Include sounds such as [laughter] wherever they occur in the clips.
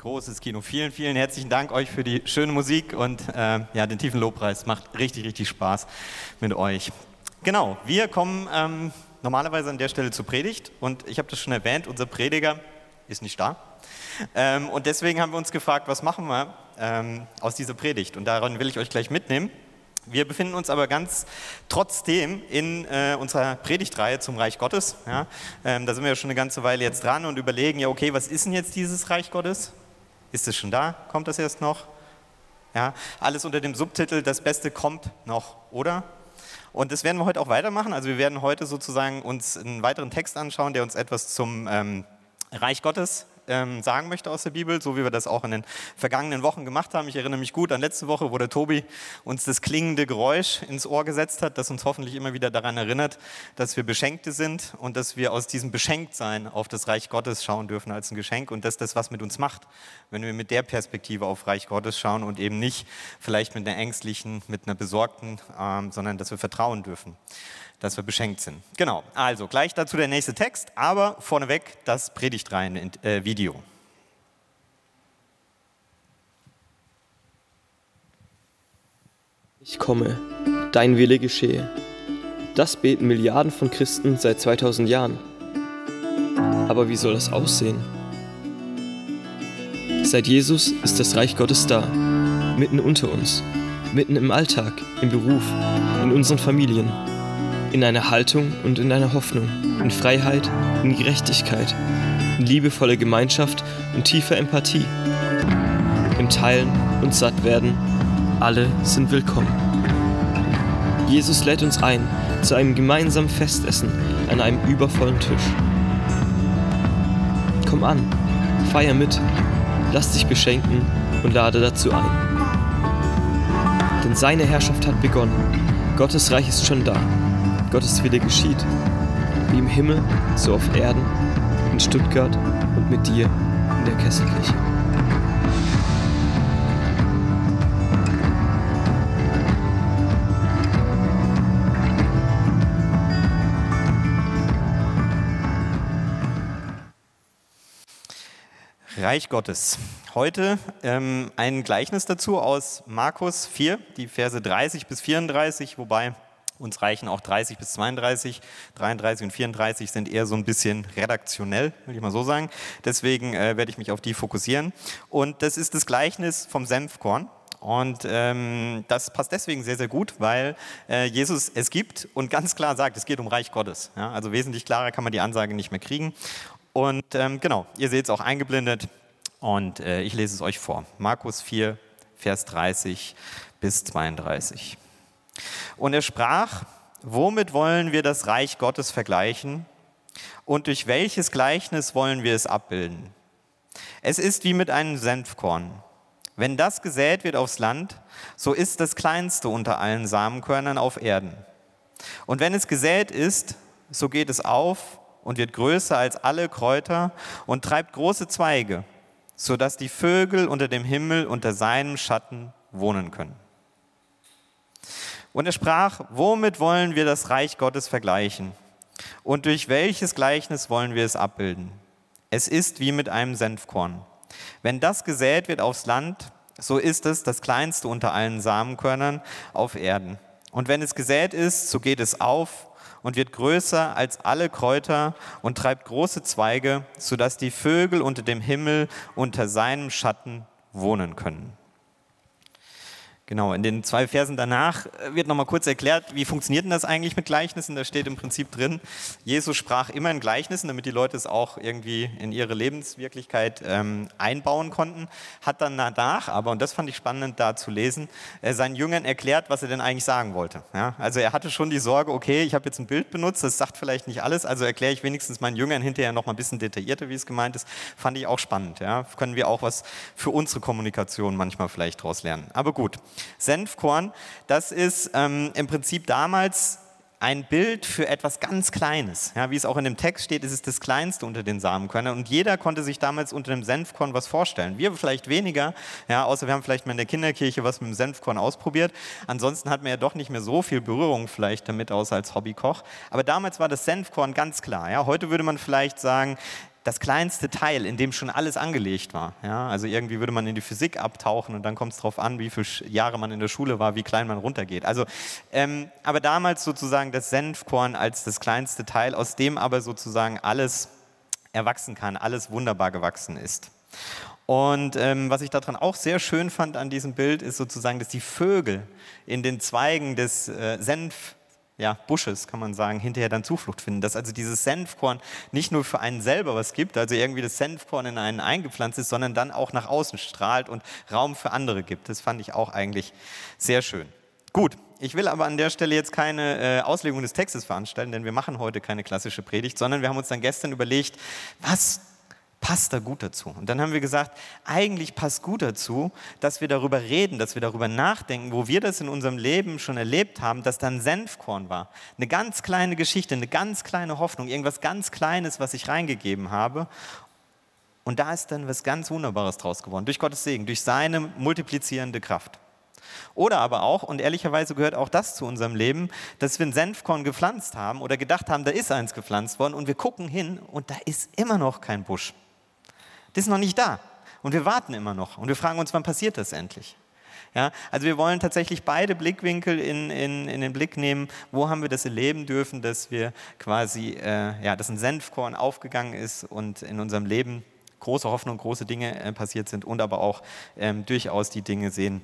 Großes Kino. Vielen, vielen herzlichen Dank euch für die schöne Musik und äh, ja, den tiefen Lobpreis. Macht richtig, richtig Spaß mit euch. Genau, wir kommen ähm, normalerweise an der Stelle zur Predigt und ich habe das schon erwähnt, unser Prediger ist nicht da. Ähm, und deswegen haben wir uns gefragt, was machen wir ähm, aus dieser Predigt? Und daran will ich euch gleich mitnehmen. Wir befinden uns aber ganz trotzdem in äh, unserer Predigtreihe zum Reich Gottes. Ja? Ähm, da sind wir ja schon eine ganze Weile jetzt dran und überlegen, ja, okay, was ist denn jetzt dieses Reich Gottes? Ist es schon da? Kommt das erst noch? Ja, alles unter dem Subtitel Das Beste kommt noch, oder? Und das werden wir heute auch weitermachen. Also wir werden heute sozusagen uns einen weiteren Text anschauen, der uns etwas zum ähm, Reich Gottes ähm, sagen möchte aus der Bibel, so wie wir das auch in den vergangenen Wochen gemacht haben. Ich erinnere mich gut an letzte Woche, wo der Tobi uns das klingende Geräusch ins Ohr gesetzt hat, das uns hoffentlich immer wieder daran erinnert, dass wir Beschenkte sind und dass wir aus diesem Beschenktsein auf das Reich Gottes schauen dürfen als ein Geschenk und dass das was mit uns macht, wenn wir mit der Perspektive auf Reich Gottes schauen und eben nicht vielleicht mit einer ängstlichen, mit einer besorgten, ähm, sondern dass wir vertrauen dürfen dass wir beschenkt sind. Genau, also gleich dazu der nächste Text, aber vorneweg das Predigtreihen-Video. Äh, ich komme, dein Wille geschehe. Das beten Milliarden von Christen seit 2000 Jahren. Aber wie soll das aussehen? Seit Jesus ist das Reich Gottes da, mitten unter uns, mitten im Alltag, im Beruf, in unseren Familien in einer Haltung und in einer Hoffnung, in Freiheit, in Gerechtigkeit, in liebevolle Gemeinschaft und tiefer Empathie, im Teilen und Sattwerden. Alle sind willkommen. Jesus lädt uns ein zu einem gemeinsamen Festessen an einem übervollen Tisch. Komm an, feier mit, lass dich beschenken und lade dazu ein. Denn seine Herrschaft hat begonnen. Gottes Reich ist schon da. Gottes Wille geschieht, wie im Himmel, so auf Erden, in Stuttgart und mit dir in der Kesselkirche. Reich Gottes. Heute ähm, ein Gleichnis dazu aus Markus 4, die Verse 30 bis 34, wobei uns reichen auch 30 bis 32, 33 und 34 sind eher so ein bisschen redaktionell, will ich mal so sagen. Deswegen äh, werde ich mich auf die fokussieren. Und das ist das Gleichnis vom Senfkorn. Und ähm, das passt deswegen sehr, sehr gut, weil äh, Jesus es gibt und ganz klar sagt, es geht um Reich Gottes. Ja? Also wesentlich klarer kann man die Ansage nicht mehr kriegen. Und ähm, genau, ihr seht es auch eingeblendet und äh, ich lese es euch vor. Markus 4, Vers 30 bis 32. Und er sprach, womit wollen wir das Reich Gottes vergleichen und durch welches Gleichnis wollen wir es abbilden? Es ist wie mit einem Senfkorn. Wenn das gesät wird aufs Land, so ist das kleinste unter allen Samenkörnern auf Erden. Und wenn es gesät ist, so geht es auf und wird größer als alle Kräuter und treibt große Zweige, sodass die Vögel unter dem Himmel unter seinem Schatten wohnen können. Und er sprach, womit wollen wir das Reich Gottes vergleichen? Und durch welches Gleichnis wollen wir es abbilden? Es ist wie mit einem Senfkorn. Wenn das gesät wird aufs Land, so ist es das kleinste unter allen Samenkörnern auf Erden. Und wenn es gesät ist, so geht es auf und wird größer als alle Kräuter und treibt große Zweige, sodass die Vögel unter dem Himmel unter seinem Schatten wohnen können. Genau, in den zwei Versen danach äh, wird nochmal kurz erklärt, wie funktioniert denn das eigentlich mit Gleichnissen? Da steht im Prinzip drin, Jesus sprach immer in Gleichnissen, damit die Leute es auch irgendwie in ihre Lebenswirklichkeit ähm, einbauen konnten. Hat dann danach, aber, und das fand ich spannend da zu lesen, äh, seinen Jüngern erklärt, was er denn eigentlich sagen wollte. Ja? Also er hatte schon die Sorge, okay, ich habe jetzt ein Bild benutzt, das sagt vielleicht nicht alles, also erkläre ich wenigstens meinen Jüngern hinterher nochmal ein bisschen detaillierter, wie es gemeint ist. Fand ich auch spannend. Ja? Können wir auch was für unsere Kommunikation manchmal vielleicht daraus lernen. Aber gut. Senfkorn, das ist ähm, im Prinzip damals ein Bild für etwas ganz Kleines. Ja, wie es auch in dem Text steht, ist es das Kleinste unter den Samenkörnern. Und jeder konnte sich damals unter dem Senfkorn was vorstellen. Wir vielleicht weniger, ja, außer wir haben vielleicht mal in der Kinderkirche was mit dem Senfkorn ausprobiert. Ansonsten hat man ja doch nicht mehr so viel Berührung vielleicht damit, außer als Hobbykoch. Aber damals war das Senfkorn ganz klar. Ja. Heute würde man vielleicht sagen, das kleinste Teil, in dem schon alles angelegt war. Ja, also irgendwie würde man in die Physik abtauchen und dann kommt es darauf an, wie viele Jahre man in der Schule war, wie klein man runtergeht. Also, ähm, aber damals sozusagen das Senfkorn als das kleinste Teil, aus dem aber sozusagen alles erwachsen kann, alles wunderbar gewachsen ist. Und ähm, was ich daran auch sehr schön fand an diesem Bild, ist sozusagen, dass die Vögel in den Zweigen des äh, Senf ja, Busches, kann man sagen, hinterher dann Zuflucht finden. Dass also dieses Senfkorn nicht nur für einen selber was gibt, also irgendwie das Senfkorn in einen eingepflanzt ist, sondern dann auch nach außen strahlt und Raum für andere gibt. Das fand ich auch eigentlich sehr schön. Gut, ich will aber an der Stelle jetzt keine äh, Auslegung des Textes veranstalten, denn wir machen heute keine klassische Predigt, sondern wir haben uns dann gestern überlegt, was passt da gut dazu? Und dann haben wir gesagt, eigentlich passt gut dazu, dass wir darüber reden, dass wir darüber nachdenken, wo wir das in unserem Leben schon erlebt haben, dass dann Senfkorn war. Eine ganz kleine Geschichte, eine ganz kleine Hoffnung, irgendwas ganz Kleines, was ich reingegeben habe. Und da ist dann was ganz Wunderbares draus geworden, durch Gottes Segen, durch seine multiplizierende Kraft. Oder aber auch, und ehrlicherweise gehört auch das zu unserem Leben, dass wir ein Senfkorn gepflanzt haben oder gedacht haben, da ist eins gepflanzt worden und wir gucken hin und da ist immer noch kein Busch. Das ist noch nicht da. Und wir warten immer noch. Und wir fragen uns, wann passiert das endlich? Ja, also wir wollen tatsächlich beide Blickwinkel in, in, in den Blick nehmen. Wo haben wir das erleben dürfen, dass wir quasi, äh, ja, dass ein Senfkorn aufgegangen ist und in unserem Leben große Hoffnung, große Dinge äh, passiert sind und aber auch ähm, durchaus die Dinge sehen,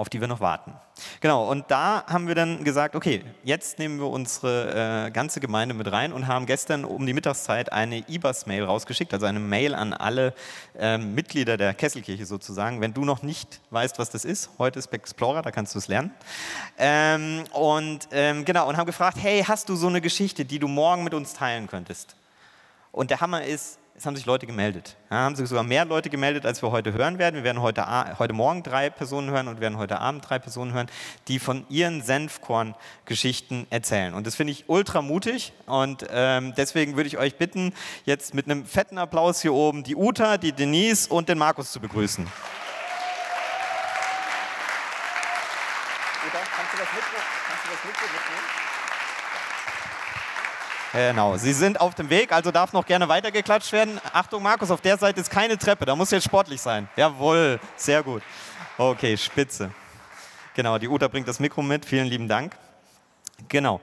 auf die wir noch warten. Genau, und da haben wir dann gesagt, okay, jetzt nehmen wir unsere äh, ganze Gemeinde mit rein und haben gestern um die Mittagszeit eine IBAS-Mail rausgeschickt, also eine Mail an alle äh, Mitglieder der Kesselkirche sozusagen. Wenn du noch nicht weißt, was das ist, heute ist Explorer, da kannst du es lernen. Ähm, und ähm, genau, und haben gefragt, hey, hast du so eine Geschichte, die du morgen mit uns teilen könntest? Und der Hammer ist, es haben sich Leute gemeldet. Ja, haben sich sogar mehr Leute gemeldet, als wir heute hören werden. Wir werden heute, heute Morgen drei Personen hören und werden heute Abend drei Personen hören, die von ihren Senfkorn-Geschichten erzählen. Und das finde ich ultra mutig und ähm, deswegen würde ich euch bitten, jetzt mit einem fetten Applaus hier oben die Uta, die Denise und den Markus zu begrüßen. Uta, kannst du das Mikro, kannst du das Mikro mitnehmen? Genau, Sie sind auf dem Weg, also darf noch gerne weitergeklatscht werden. Achtung, Markus, auf der Seite ist keine Treppe, da muss jetzt sportlich sein. Jawohl, sehr gut. Okay, spitze. Genau, die Uta bringt das Mikro mit, vielen lieben Dank. Genau.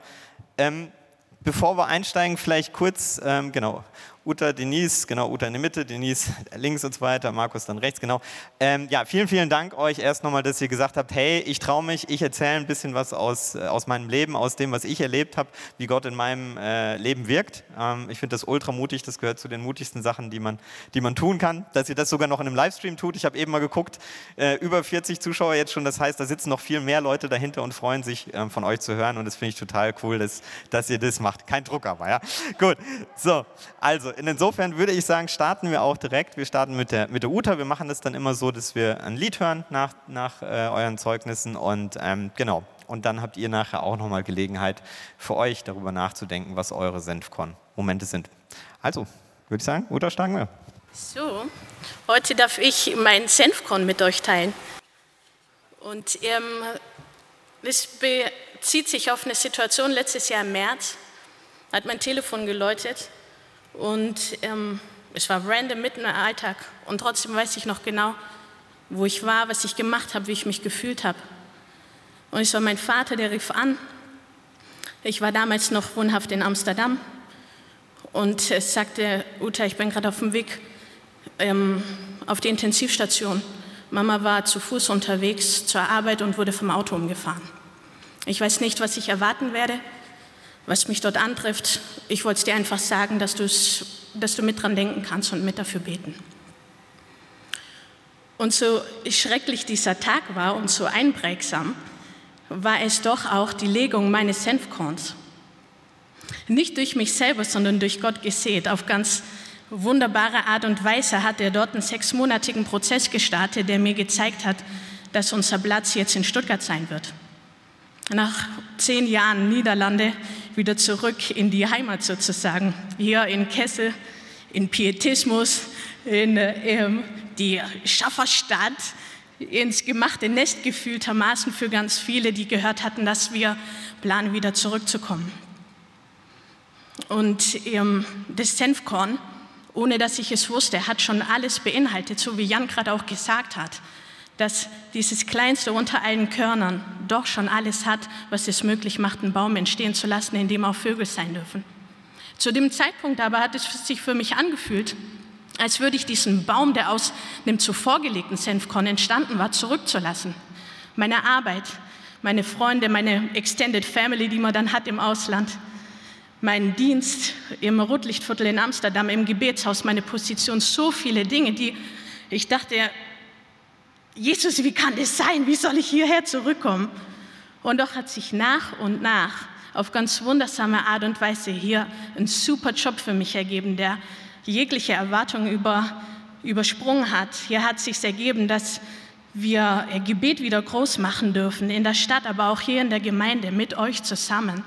Ähm, bevor wir einsteigen, vielleicht kurz, ähm, genau, Uta, Denise, genau, Uta in der Mitte, Denise links und so weiter, Markus dann rechts, genau. Ähm, ja, vielen, vielen Dank euch erst nochmal, dass ihr gesagt habt, hey, ich traue mich, ich erzähle ein bisschen was aus, äh, aus meinem Leben, aus dem, was ich erlebt habe, wie Gott in meinem äh, Leben wirkt. Ähm, ich finde das ultra mutig, das gehört zu den mutigsten Sachen, die man, die man tun kann, dass ihr das sogar noch in einem Livestream tut. Ich habe eben mal geguckt, äh, über 40 Zuschauer jetzt schon, das heißt, da sitzen noch viel mehr Leute dahinter und freuen sich, äh, von euch zu hören und das finde ich total cool, dass, dass ihr das macht. Kein Druck aber, ja. Gut, so, also insofern würde ich sagen, starten wir auch direkt. Wir starten mit der, mit der Uta. Wir machen das dann immer so, dass wir ein Lied hören nach, nach äh, euren Zeugnissen und ähm, genau. Und dann habt ihr nachher auch nochmal Gelegenheit für euch darüber nachzudenken, was eure Senfkorn-Momente sind. Also, würde ich sagen, Uta, starten wir. So, heute darf ich mein Senfkorn mit euch teilen. Und ähm, es bezieht sich auf eine Situation letztes Jahr im März. Hat mein Telefon geläutet und ähm, es war random mitten im Alltag. Und trotzdem weiß ich noch genau, wo ich war, was ich gemacht habe, wie ich mich gefühlt habe. Und es war mein Vater, der rief an. Ich war damals noch wohnhaft in Amsterdam. Und es sagte, Uta, ich bin gerade auf dem Weg ähm, auf die Intensivstation. Mama war zu Fuß unterwegs zur Arbeit und wurde vom Auto umgefahren. Ich weiß nicht, was ich erwarten werde was mich dort antrifft. Ich wollte es dir einfach sagen, dass, dass du mit dran denken kannst und mit dafür beten. Und so schrecklich dieser Tag war und so einprägsam, war es doch auch die Legung meines Senfkorns. Nicht durch mich selber, sondern durch Gott gesät. Auf ganz wunderbare Art und Weise hat er dort einen sechsmonatigen Prozess gestartet, der mir gezeigt hat, dass unser Platz jetzt in Stuttgart sein wird. Nach zehn Jahren Niederlande wieder zurück in die Heimat sozusagen. Hier in Kessel, in Pietismus, in äh, die Schafferstadt, ins gemachte Nest gefühltermaßen für ganz viele, die gehört hatten, dass wir planen, wieder zurückzukommen. Und ähm, das Senfkorn ohne dass ich es wusste, hat schon alles beinhaltet, so wie Jan gerade auch gesagt hat, dass dieses Kleinste unter allen Körnern doch schon alles hat, was es möglich macht, einen Baum entstehen zu lassen, in dem auch Vögel sein dürfen. Zu dem Zeitpunkt aber hat es sich für mich angefühlt, als würde ich diesen Baum, der aus dem zuvor gelegten Senfkorn entstanden war, zurückzulassen. Meine Arbeit, meine Freunde, meine Extended Family, die man dann hat im Ausland, mein Dienst im Rotlichtviertel in Amsterdam, im Gebetshaus, meine Position, so viele Dinge, die ich dachte, Jesus, wie kann das sein? Wie soll ich hierher zurückkommen? Und doch hat sich nach und nach auf ganz wundersame Art und Weise hier ein super Job für mich ergeben, der jegliche Erwartung über, übersprungen hat. Hier hat sich ergeben, dass wir Gebet wieder groß machen dürfen, in der Stadt, aber auch hier in der Gemeinde mit euch zusammen.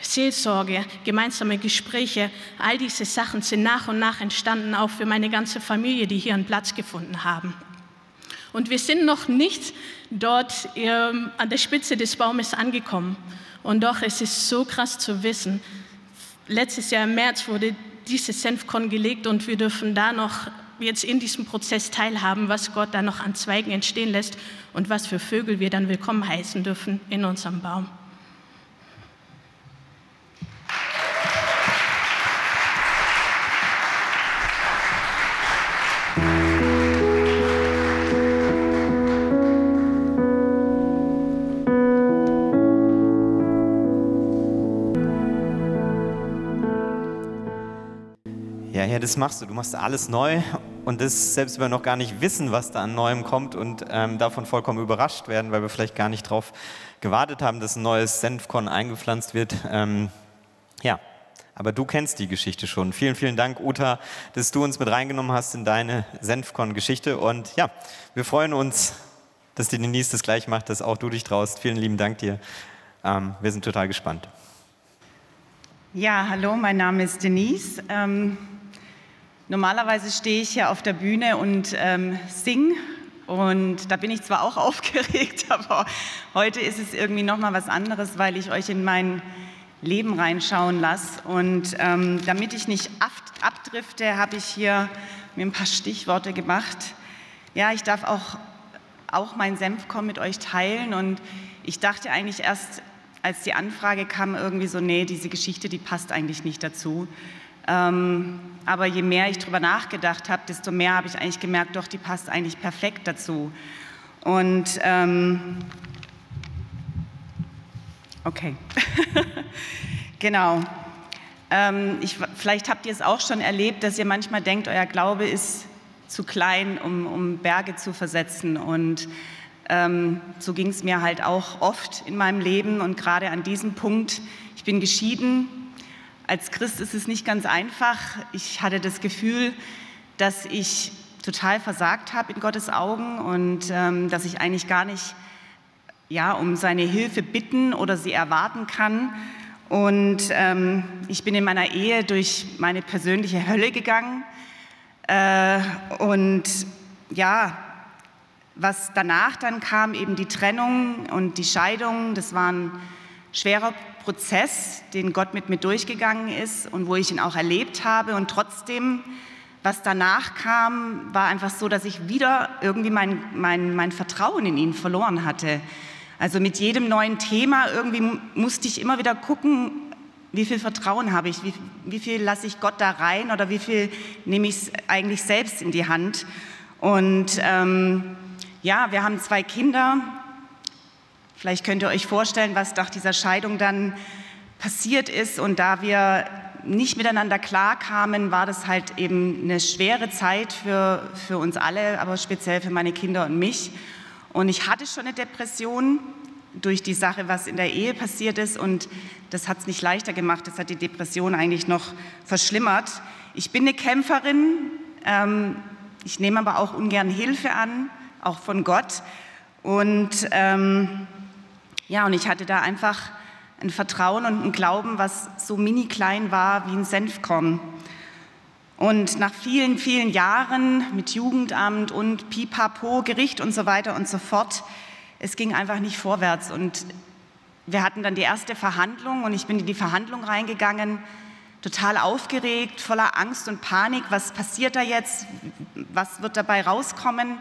Seelsorge, gemeinsame Gespräche, all diese Sachen sind nach und nach entstanden, auch für meine ganze Familie, die hier einen Platz gefunden haben. Und wir sind noch nicht dort ähm, an der Spitze des Baumes angekommen. Und doch es ist so krass zu wissen, letztes Jahr im März wurde dieses Senfkorn gelegt und wir dürfen da noch jetzt in diesem Prozess teilhaben, was Gott da noch an Zweigen entstehen lässt und was für Vögel wir dann willkommen heißen dürfen in unserem Baum. Das machst du. Du machst alles neu und das selbst wenn wir noch gar nicht wissen, was da an Neuem kommt und ähm, davon vollkommen überrascht werden, weil wir vielleicht gar nicht darauf gewartet haben, dass ein neues Senfkorn eingepflanzt wird. Ähm, ja, aber du kennst die Geschichte schon. Vielen, vielen Dank, Uta, dass du uns mit reingenommen hast in deine Senfkorn-Geschichte. Und ja, wir freuen uns, dass die Denise das gleich macht, dass auch du dich traust. Vielen lieben Dank dir. Ähm, wir sind total gespannt. Ja, hallo, mein Name ist Denise. Ähm Normalerweise stehe ich hier auf der Bühne und ähm, singe und da bin ich zwar auch [laughs] aufgeregt, aber heute ist es irgendwie noch mal was anderes, weil ich euch in mein Leben reinschauen lasse. Und ähm, damit ich nicht abdrifte, habe ich hier mir ein paar Stichworte gemacht. Ja, ich darf auch, auch mein Senfkorn mit euch teilen und ich dachte eigentlich erst, als die Anfrage kam, irgendwie so, nee, diese Geschichte, die passt eigentlich nicht dazu. Ähm, aber je mehr ich darüber nachgedacht habe, desto mehr habe ich eigentlich gemerkt, doch, die passt eigentlich perfekt dazu. Und ähm, okay, [laughs] genau. Ähm, ich, vielleicht habt ihr es auch schon erlebt, dass ihr manchmal denkt, euer Glaube ist zu klein, um, um Berge zu versetzen. Und ähm, so ging es mir halt auch oft in meinem Leben und gerade an diesem Punkt. Ich bin geschieden, als Christ ist es nicht ganz einfach. Ich hatte das Gefühl, dass ich total versagt habe in Gottes Augen und ähm, dass ich eigentlich gar nicht ja, um seine Hilfe bitten oder sie erwarten kann. Und ähm, ich bin in meiner Ehe durch meine persönliche Hölle gegangen. Äh, und ja, was danach dann kam, eben die Trennung und die Scheidung, das war ein schwerer Prozess, den Gott mit mir durchgegangen ist und wo ich ihn auch erlebt habe. Und trotzdem, was danach kam, war einfach so, dass ich wieder irgendwie mein, mein, mein Vertrauen in ihn verloren hatte. Also mit jedem neuen Thema irgendwie musste ich immer wieder gucken, wie viel Vertrauen habe ich, wie, wie viel lasse ich Gott da rein oder wie viel nehme ich eigentlich selbst in die Hand. Und ähm, ja, wir haben zwei Kinder, Vielleicht könnt ihr euch vorstellen, was nach dieser Scheidung dann passiert ist. Und da wir nicht miteinander klarkamen, war das halt eben eine schwere Zeit für, für uns alle, aber speziell für meine Kinder und mich. Und ich hatte schon eine Depression durch die Sache, was in der Ehe passiert ist. Und das hat es nicht leichter gemacht. Das hat die Depression eigentlich noch verschlimmert. Ich bin eine Kämpferin. Ähm, ich nehme aber auch ungern Hilfe an, auch von Gott. Und ähm, ja, und ich hatte da einfach ein Vertrauen und ein Glauben, was so mini klein war wie ein Senfkorn. Und nach vielen, vielen Jahren mit Jugendamt und Pipapo, Gericht und so weiter und so fort, es ging einfach nicht vorwärts. Und wir hatten dann die erste Verhandlung und ich bin in die Verhandlung reingegangen, total aufgeregt, voller Angst und Panik. Was passiert da jetzt? Was wird dabei rauskommen?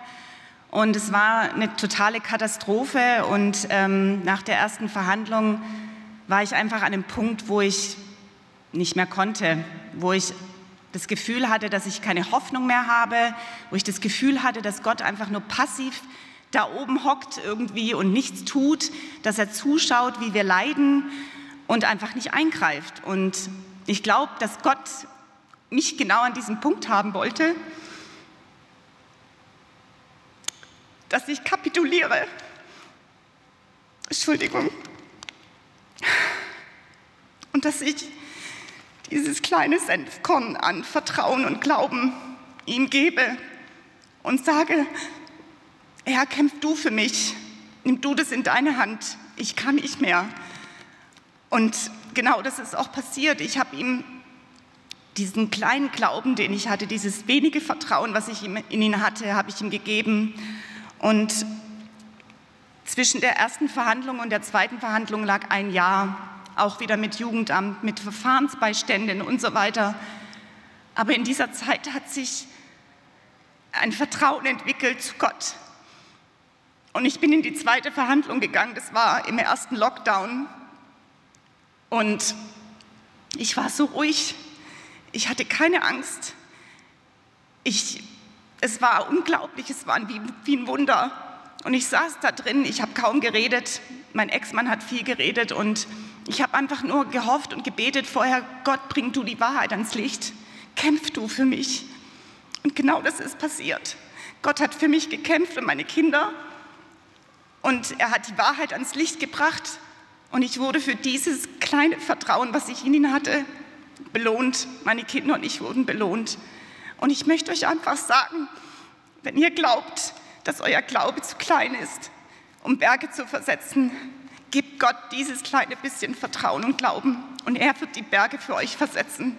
Und es war eine totale Katastrophe. Und ähm, nach der ersten Verhandlung war ich einfach an einem Punkt, wo ich nicht mehr konnte, wo ich das Gefühl hatte, dass ich keine Hoffnung mehr habe, wo ich das Gefühl hatte, dass Gott einfach nur passiv da oben hockt irgendwie und nichts tut, dass er zuschaut, wie wir leiden und einfach nicht eingreift. Und ich glaube, dass Gott mich genau an diesem Punkt haben wollte, dass ich kapituliere. Entschuldigung. Und dass ich dieses kleine Senfkorn an Vertrauen und Glauben ihm gebe und sage, Herr, kämpf du für mich, nimm du das in deine Hand, ich kann nicht mehr. Und genau das ist auch passiert. Ich habe ihm diesen kleinen Glauben, den ich hatte, dieses wenige Vertrauen, was ich in ihn hatte, habe ich ihm gegeben. Und zwischen der ersten Verhandlung und der zweiten Verhandlung lag ein Jahr auch wieder mit Jugendamt, mit Verfahrensbeiständen und so weiter. Aber in dieser Zeit hat sich ein Vertrauen entwickelt zu Gott. Und ich bin in die zweite Verhandlung gegangen, das war im ersten Lockdown. Und ich war so ruhig, ich hatte keine Angst. Ich, es war unglaublich, es war wie, wie ein Wunder. Und ich saß da drin, ich habe kaum geredet, mein Ex-Mann hat viel geredet und ich habe einfach nur gehofft und gebetet vorher, Gott, bring du die Wahrheit ans Licht, kämpf du für mich. Und genau das ist passiert. Gott hat für mich gekämpft und meine Kinder und er hat die Wahrheit ans Licht gebracht und ich wurde für dieses kleine Vertrauen, was ich in ihn hatte, belohnt. Meine Kinder und ich wurden belohnt. Und ich möchte euch einfach sagen, wenn ihr glaubt, dass euer Glaube zu klein ist, um Berge zu versetzen, Gebt Gott dieses kleine bisschen Vertrauen und Glauben und er wird die Berge für euch versetzen.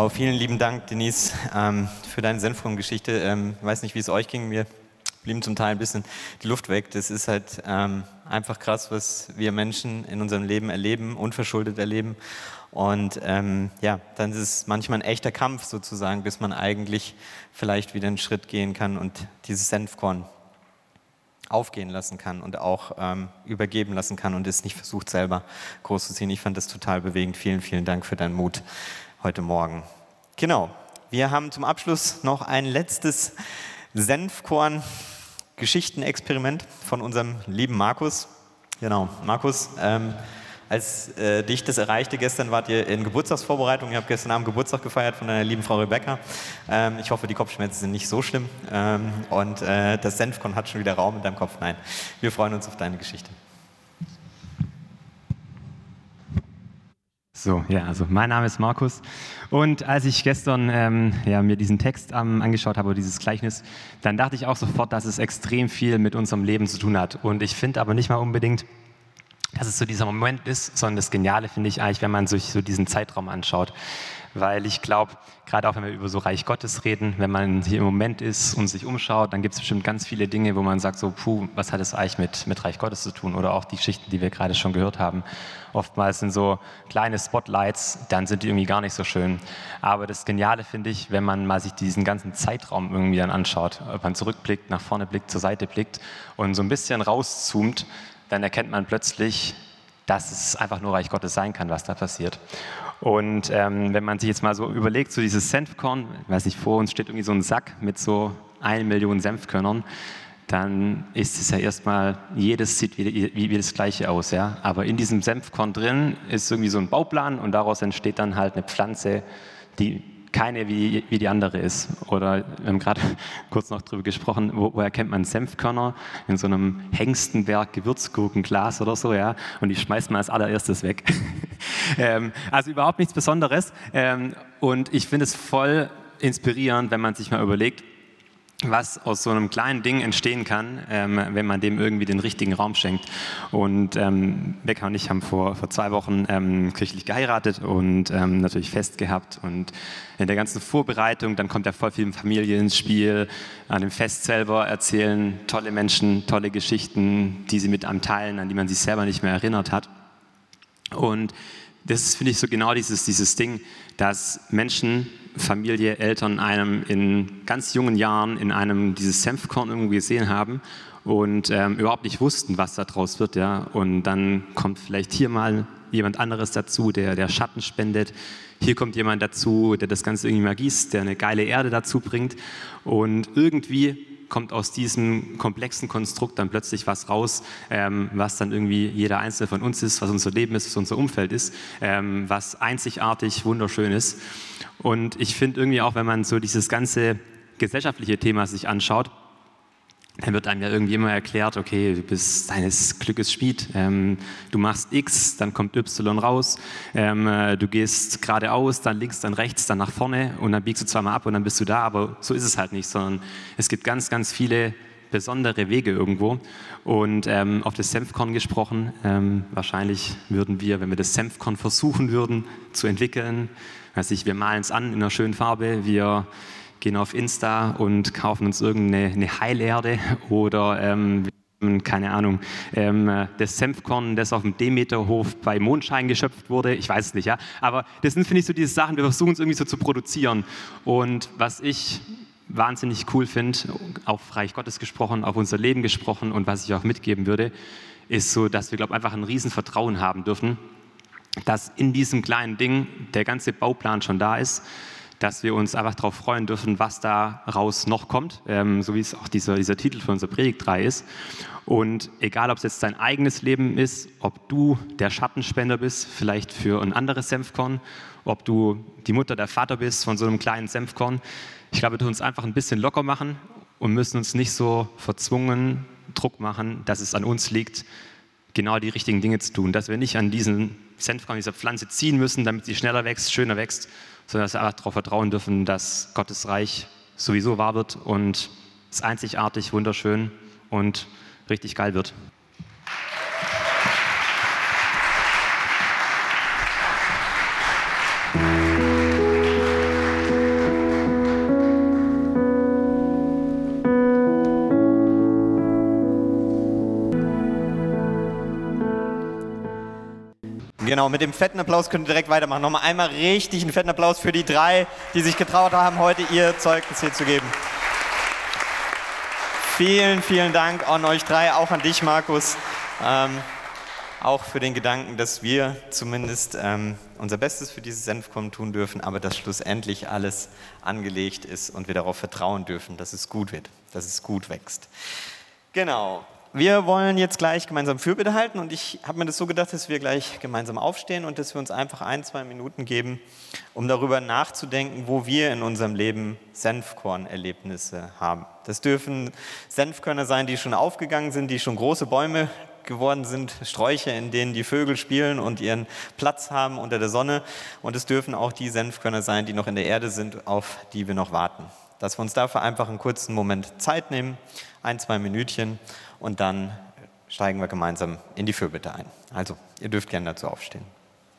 Wow, vielen lieben Dank, Denise, ähm, für deine Senfkorn-Geschichte. Ähm, ich weiß nicht, wie es euch ging. Mir blieben zum Teil ein bisschen die Luft weg. Das ist halt ähm, einfach krass, was wir Menschen in unserem Leben erleben, unverschuldet erleben. Und ähm, ja, dann ist es manchmal ein echter Kampf sozusagen, bis man eigentlich vielleicht wieder einen Schritt gehen kann und dieses Senfkorn aufgehen lassen kann und auch ähm, übergeben lassen kann und es nicht versucht selber groß zu ziehen. Ich fand das total bewegend. Vielen, vielen Dank für deinen Mut heute Morgen. Genau, wir haben zum Abschluss noch ein letztes Senfkorn Geschichtenexperiment von unserem lieben Markus. Genau, Markus, ähm, als äh, dich das erreichte, gestern wart ihr in Geburtstagsvorbereitung. Ihr habt gestern Abend Geburtstag gefeiert von deiner lieben Frau Rebecca. Ähm, ich hoffe, die Kopfschmerzen sind nicht so schlimm. Ähm, und äh, das Senfkorn hat schon wieder Raum in deinem Kopf. Nein, wir freuen uns auf deine Geschichte. So, ja, also mein Name ist Markus und als ich gestern ähm, ja, mir diesen Text ähm, angeschaut habe, dieses Gleichnis, dann dachte ich auch sofort, dass es extrem viel mit unserem Leben zu tun hat. Und ich finde aber nicht mal unbedingt, dass es so dieser Moment ist, sondern das Geniale finde ich eigentlich, wenn man sich so diesen Zeitraum anschaut weil ich glaube, gerade auch wenn wir über so Reich Gottes reden, wenn man hier im Moment ist und sich umschaut, dann gibt es bestimmt ganz viele Dinge, wo man sagt so, puh, was hat es eigentlich mit, mit Reich Gottes zu tun? Oder auch die Geschichten, die wir gerade schon gehört haben. Oftmals sind so kleine Spotlights, dann sind die irgendwie gar nicht so schön. Aber das Geniale finde ich, wenn man mal sich diesen ganzen Zeitraum irgendwie dann anschaut, ob man zurückblickt, nach vorne blickt, zur Seite blickt und so ein bisschen rauszoomt, dann erkennt man plötzlich, dass es einfach nur Reich Gottes sein kann, was da passiert. Und ähm, wenn man sich jetzt mal so überlegt, so dieses Senfkorn, weiß nicht, vor uns steht irgendwie so ein Sack mit so eine Million Senfkörnern, dann ist es ja erstmal, jedes sieht wie, wie, wie, das Gleiche aus. Ja? Aber in diesem Senfkorn drin ist irgendwie so ein Bauplan und daraus entsteht dann halt eine Pflanze, die keine wie, wie die andere ist. Oder wir haben gerade [laughs] kurz noch darüber gesprochen, wo, woher kennt man Senfkörner? In so einem Hengstenberg Gewürzgurkenglas oder so, ja. Und die schmeißt man als allererstes weg. [laughs] ähm, also überhaupt nichts Besonderes. Ähm, und ich finde es voll inspirierend, wenn man sich mal überlegt, was aus so einem kleinen Ding entstehen kann, ähm, wenn man dem irgendwie den richtigen Raum schenkt. Und ähm, Becker und ich haben vor, vor zwei Wochen ähm, kirchlich geheiratet und ähm, natürlich fest gehabt. Und in der ganzen Vorbereitung, dann kommt ja voll viel Familie ins Spiel. An dem Fest selber erzählen tolle Menschen, tolle Geschichten, die sie mit einem teilen, an die man sich selber nicht mehr erinnert hat. Und das finde ich so genau dieses, dieses Ding, dass Menschen Familie, Eltern einem in ganz jungen Jahren in einem dieses Senfkorn irgendwie gesehen haben und ähm, überhaupt nicht wussten, was daraus wird. Ja? Und dann kommt vielleicht hier mal jemand anderes dazu, der, der Schatten spendet. Hier kommt jemand dazu, der das Ganze irgendwie mal gießt, der eine geile Erde dazu bringt. Und irgendwie kommt aus diesem komplexen Konstrukt dann plötzlich was raus, ähm, was dann irgendwie jeder Einzelne von uns ist, was unser Leben ist, was unser Umfeld ist, ähm, was einzigartig, wunderschön ist. Und ich finde irgendwie auch, wenn man so dieses ganze gesellschaftliche Thema sich anschaut, dann wird einem ja irgendwie immer erklärt, okay, du bist deines Glückes Schmied, ähm, du machst X, dann kommt Y raus, ähm, äh, du gehst geradeaus, dann links, dann rechts, dann nach vorne und dann biegst du zweimal ab und dann bist du da, aber so ist es halt nicht, sondern es gibt ganz, ganz viele besondere Wege irgendwo. Und ähm, auf das Senfkorn gesprochen, ähm, wahrscheinlich würden wir, wenn wir das Senfkorn versuchen würden zu entwickeln, weiß ich, wir malen es an in einer schönen Farbe, wir gehen auf Insta und kaufen uns irgendeine eine Heilerde oder ähm, keine Ahnung, ähm, das Senfkorn, das auf dem Demeterhof bei Mondschein geschöpft wurde, ich weiß es nicht, ja. Aber das sind, finde ich, so diese Sachen, wir versuchen es irgendwie so zu produzieren. Und was ich wahnsinnig cool finde, auf Reich Gottes gesprochen, auf unser Leben gesprochen und was ich auch mitgeben würde, ist so, dass wir, glaube ich, einfach ein Riesenvertrauen haben dürfen, dass in diesem kleinen Ding der ganze Bauplan schon da ist dass wir uns einfach darauf freuen dürfen, was da raus noch kommt, ähm, so wie es auch dieser, dieser Titel für unsere Predigt 3 ist. Und egal, ob es jetzt dein eigenes Leben ist, ob du der Schattenspender bist, vielleicht für ein anderes Senfkorn, ob du die Mutter, der Vater bist von so einem kleinen Senfkorn, ich glaube, wir dürfen uns einfach ein bisschen locker machen und müssen uns nicht so verzwungen Druck machen, dass es an uns liegt, genau die richtigen Dinge zu tun, dass wir nicht an diesen Senfkorn, dieser Pflanze ziehen müssen, damit sie schneller wächst, schöner wächst, sondern dass wir einfach darauf vertrauen dürfen, dass Gottes Reich sowieso wahr wird und es einzigartig, wunderschön und richtig geil wird. Genau, mit dem fetten Applaus könnt ihr direkt weitermachen. Nochmal einmal richtig einen fetten Applaus für die drei, die sich getraut haben, heute ihr Zeugnis hier zu geben. Vielen, vielen Dank an euch drei, auch an dich, Markus. Ähm, auch für den Gedanken, dass wir zumindest ähm, unser Bestes für dieses Senfkorn tun dürfen, aber dass schlussendlich alles angelegt ist und wir darauf vertrauen dürfen, dass es gut wird, dass es gut wächst. Genau. Wir wollen jetzt gleich gemeinsam Fürbitte halten und ich habe mir das so gedacht, dass wir gleich gemeinsam aufstehen und dass wir uns einfach ein, zwei Minuten geben, um darüber nachzudenken, wo wir in unserem Leben Senfkornerlebnisse haben. Das dürfen Senfkörner sein, die schon aufgegangen sind, die schon große Bäume geworden sind, Sträucher, in denen die Vögel spielen und ihren Platz haben unter der Sonne. Und es dürfen auch die Senfkörner sein, die noch in der Erde sind, auf die wir noch warten. Dass wir uns dafür einfach einen kurzen Moment Zeit nehmen, ein, zwei Minütchen und dann steigen wir gemeinsam in die Fürbitte ein. Also, ihr dürft gerne dazu aufstehen.